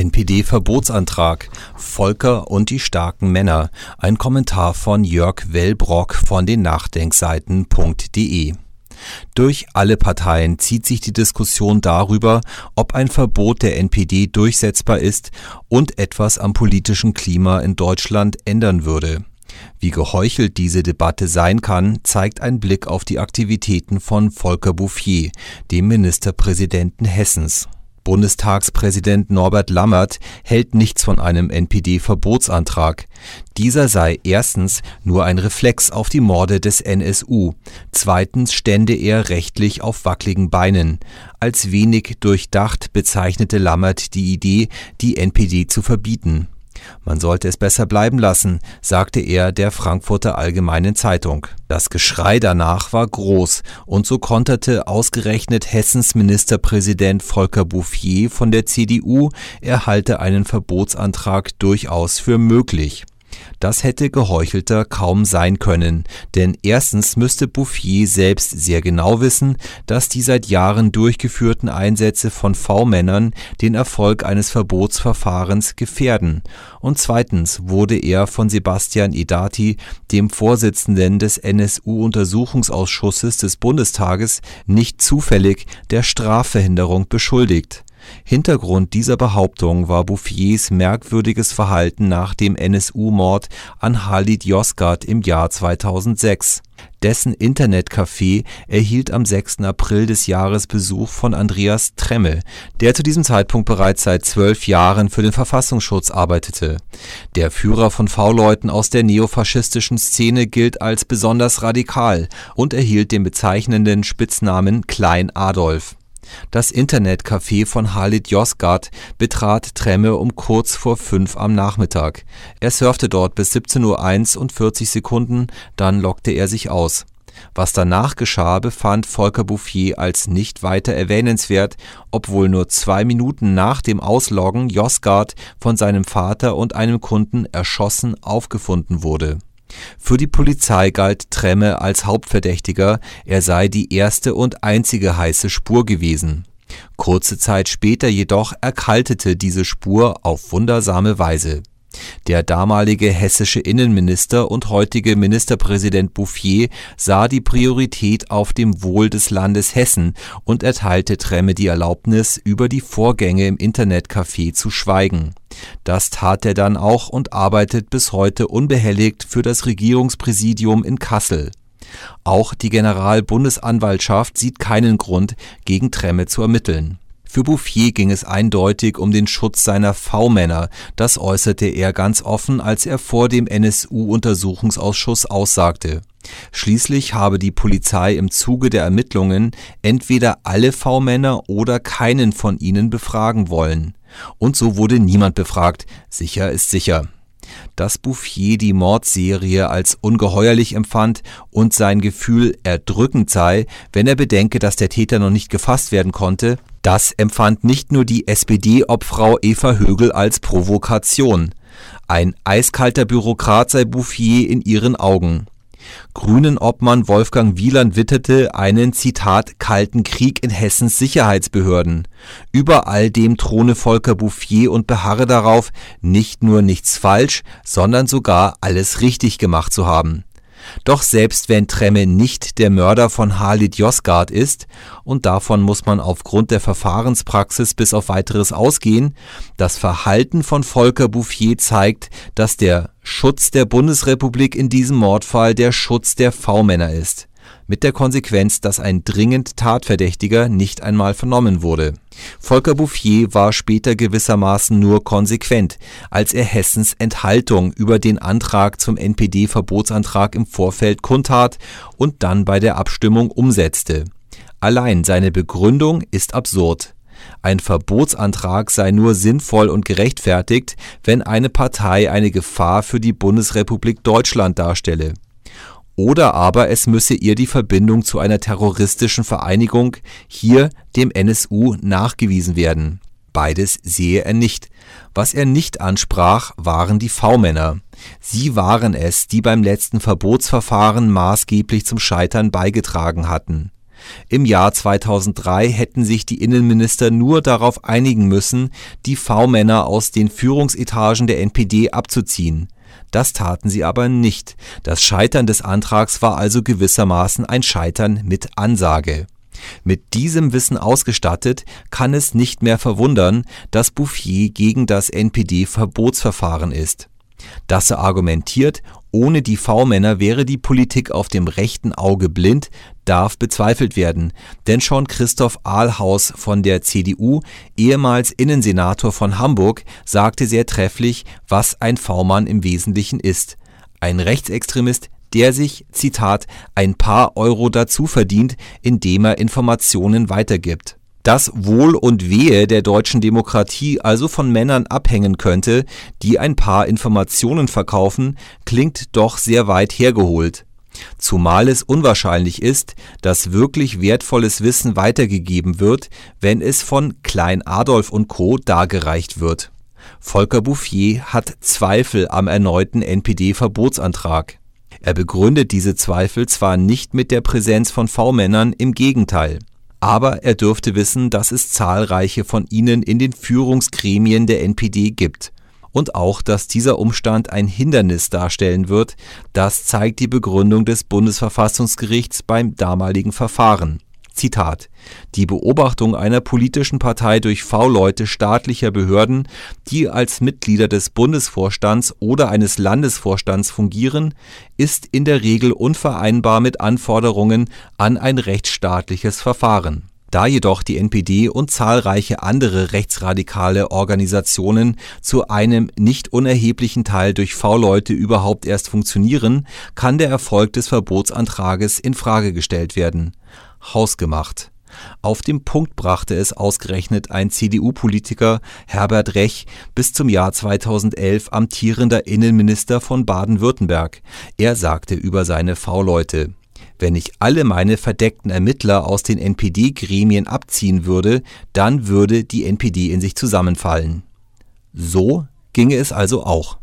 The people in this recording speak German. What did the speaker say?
NPD-Verbotsantrag Volker und die starken Männer. Ein Kommentar von Jörg Wellbrock von den Nachdenkseiten.de. Durch alle Parteien zieht sich die Diskussion darüber, ob ein Verbot der NPD durchsetzbar ist und etwas am politischen Klima in Deutschland ändern würde. Wie geheuchelt diese Debatte sein kann, zeigt ein Blick auf die Aktivitäten von Volker Bouffier, dem Ministerpräsidenten Hessens. Bundestagspräsident Norbert Lammert hält nichts von einem NPD-Verbotsantrag. Dieser sei erstens nur ein Reflex auf die Morde des NSU, zweitens stände er rechtlich auf wackligen Beinen. Als wenig durchdacht bezeichnete Lammert die Idee, die NPD zu verbieten man sollte es besser bleiben lassen, sagte er der Frankfurter Allgemeinen Zeitung. Das Geschrei danach war groß, und so konterte ausgerechnet Hessens Ministerpräsident Volker Bouffier von der CDU, er halte einen Verbotsantrag durchaus für möglich. Das hätte geheuchelter kaum sein können, denn erstens müsste Bouffier selbst sehr genau wissen, dass die seit Jahren durchgeführten Einsätze von V-Männern den Erfolg eines Verbotsverfahrens gefährden, und zweitens wurde er von Sebastian Edati, dem Vorsitzenden des NSU-Untersuchungsausschusses des Bundestages, nicht zufällig der Strafverhinderung beschuldigt Hintergrund dieser Behauptung war Bouffiers merkwürdiges Verhalten nach dem NSU-Mord an Halid Yozgat im Jahr 2006. Dessen Internetcafé erhielt am 6. April des Jahres Besuch von Andreas Tremme, der zu diesem Zeitpunkt bereits seit zwölf Jahren für den Verfassungsschutz arbeitete. Der Führer von V-Leuten aus der neofaschistischen Szene gilt als besonders radikal und erhielt den bezeichnenden Spitznamen Klein Adolf das Internetcafé von Halid Yozgat betrat Tremme um kurz vor fünf am Nachmittag. Er surfte dort bis 17:01 Uhr und 40 Sekunden, dann lockte er sich aus. Was danach geschah, befand Volker Bouffier als nicht weiter erwähnenswert, obwohl nur zwei Minuten nach dem Ausloggen Yozgat von seinem Vater und einem Kunden erschossen aufgefunden wurde für die Polizei galt Tremme als Hauptverdächtiger, er sei die erste und einzige heiße Spur gewesen. Kurze Zeit später jedoch erkaltete diese Spur auf wundersame Weise der damalige hessische Innenminister und heutige Ministerpräsident Bouffier sah die Priorität auf dem Wohl des Landes Hessen und erteilte Tremme die Erlaubnis, über die Vorgänge im Internetcafé zu schweigen. Das tat er dann auch und arbeitet bis heute unbehelligt für das Regierungspräsidium in Kassel. Auch die Generalbundesanwaltschaft sieht keinen Grund, gegen Tremme zu ermitteln für Bouffier ging es eindeutig um den Schutz seiner V-Männer, das äußerte er ganz offen, als er vor dem NSU-Untersuchungsausschuss aussagte. Schließlich habe die Polizei im Zuge der Ermittlungen entweder alle V-Männer oder keinen von ihnen befragen wollen. Und so wurde niemand befragt, sicher ist sicher dass Bouffier die Mordserie als ungeheuerlich empfand und sein Gefühl erdrückend sei, wenn er bedenke, dass der Täter noch nicht gefasst werden konnte, das empfand nicht nur die SPD-Obfrau Eva Högel als Provokation. Ein eiskalter Bürokrat sei Bouffier in ihren Augen. Grünen-Obmann Wolfgang Wieland witterte einen Zitat kalten Krieg in Hessens Sicherheitsbehörden. Über all dem throne Volker Bouffier und beharre darauf, nicht nur nichts falsch, sondern sogar alles richtig gemacht zu haben doch selbst wenn Tremme nicht der Mörder von Halid Yozgat ist, und davon muss man aufgrund der Verfahrenspraxis bis auf weiteres ausgehen, das Verhalten von Volker Bouffier zeigt, dass der Schutz der Bundesrepublik in diesem Mordfall der Schutz der V-Männer ist mit der Konsequenz, dass ein dringend Tatverdächtiger nicht einmal vernommen wurde. Volker Bouffier war später gewissermaßen nur konsequent, als er Hessens Enthaltung über den Antrag zum NPD-Verbotsantrag im Vorfeld kundtat und dann bei der Abstimmung umsetzte. Allein seine Begründung ist absurd. Ein Verbotsantrag sei nur sinnvoll und gerechtfertigt, wenn eine Partei eine Gefahr für die Bundesrepublik Deutschland darstelle oder aber es müsse ihr die Verbindung zu einer terroristischen Vereinigung, hier dem NSU, nachgewiesen werden. Beides sehe er nicht. Was er nicht ansprach, waren die V-Männer. Sie waren es, die beim letzten Verbotsverfahren maßgeblich zum Scheitern beigetragen hatten. Im Jahr 2003 hätten sich die Innenminister nur darauf einigen müssen, die V-Männer aus den Führungsetagen der NPD abzuziehen. Das taten sie aber nicht. Das Scheitern des Antrags war also gewissermaßen ein Scheitern mit Ansage. Mit diesem Wissen ausgestattet, kann es nicht mehr verwundern, dass Bouffier gegen das NPD-Verbotsverfahren ist. Dass er argumentiert, ohne die V-Männer wäre die Politik auf dem rechten Auge blind, darf bezweifelt werden, denn schon Christoph Ahlhaus von der CDU, ehemals Innensenator von Hamburg, sagte sehr trefflich, was ein V-Mann im Wesentlichen ist. Ein Rechtsextremist, der sich, Zitat, ein paar Euro dazu verdient, indem er Informationen weitergibt das Wohl und Wehe der deutschen Demokratie also von Männern abhängen könnte, die ein paar Informationen verkaufen, klingt doch sehr weit hergeholt. Zumal es unwahrscheinlich ist, dass wirklich wertvolles Wissen weitergegeben wird, wenn es von Klein Adolf und Co. dargereicht wird. Volker Bouffier hat Zweifel am erneuten NPD-Verbotsantrag. Er begründet diese Zweifel zwar nicht mit der Präsenz von V-Männern, im Gegenteil aber er dürfte wissen, dass es zahlreiche von ihnen in den Führungsgremien der NPD gibt. Und auch, dass dieser Umstand ein Hindernis darstellen wird, das zeigt die Begründung des Bundesverfassungsgerichts beim damaligen Verfahren Zitat: Die Beobachtung einer politischen Partei durch V-Leute staatlicher Behörden, die als Mitglieder des Bundesvorstands oder eines Landesvorstands fungieren, ist in der Regel unvereinbar mit Anforderungen an ein rechtsstaatliches Verfahren. Da jedoch die NPD und zahlreiche andere rechtsradikale Organisationen zu einem nicht unerheblichen Teil durch V-Leute überhaupt erst funktionieren, kann der Erfolg des Verbotsantrages in Frage gestellt werden hausgemacht. Auf den Punkt brachte es ausgerechnet ein CDU-Politiker, Herbert Rech, bis zum Jahr 2011 amtierender Innenminister von Baden-Württemberg. Er sagte über seine V-Leute, wenn ich alle meine verdeckten Ermittler aus den NPD-Gremien abziehen würde, dann würde die NPD in sich zusammenfallen. So ginge es also auch.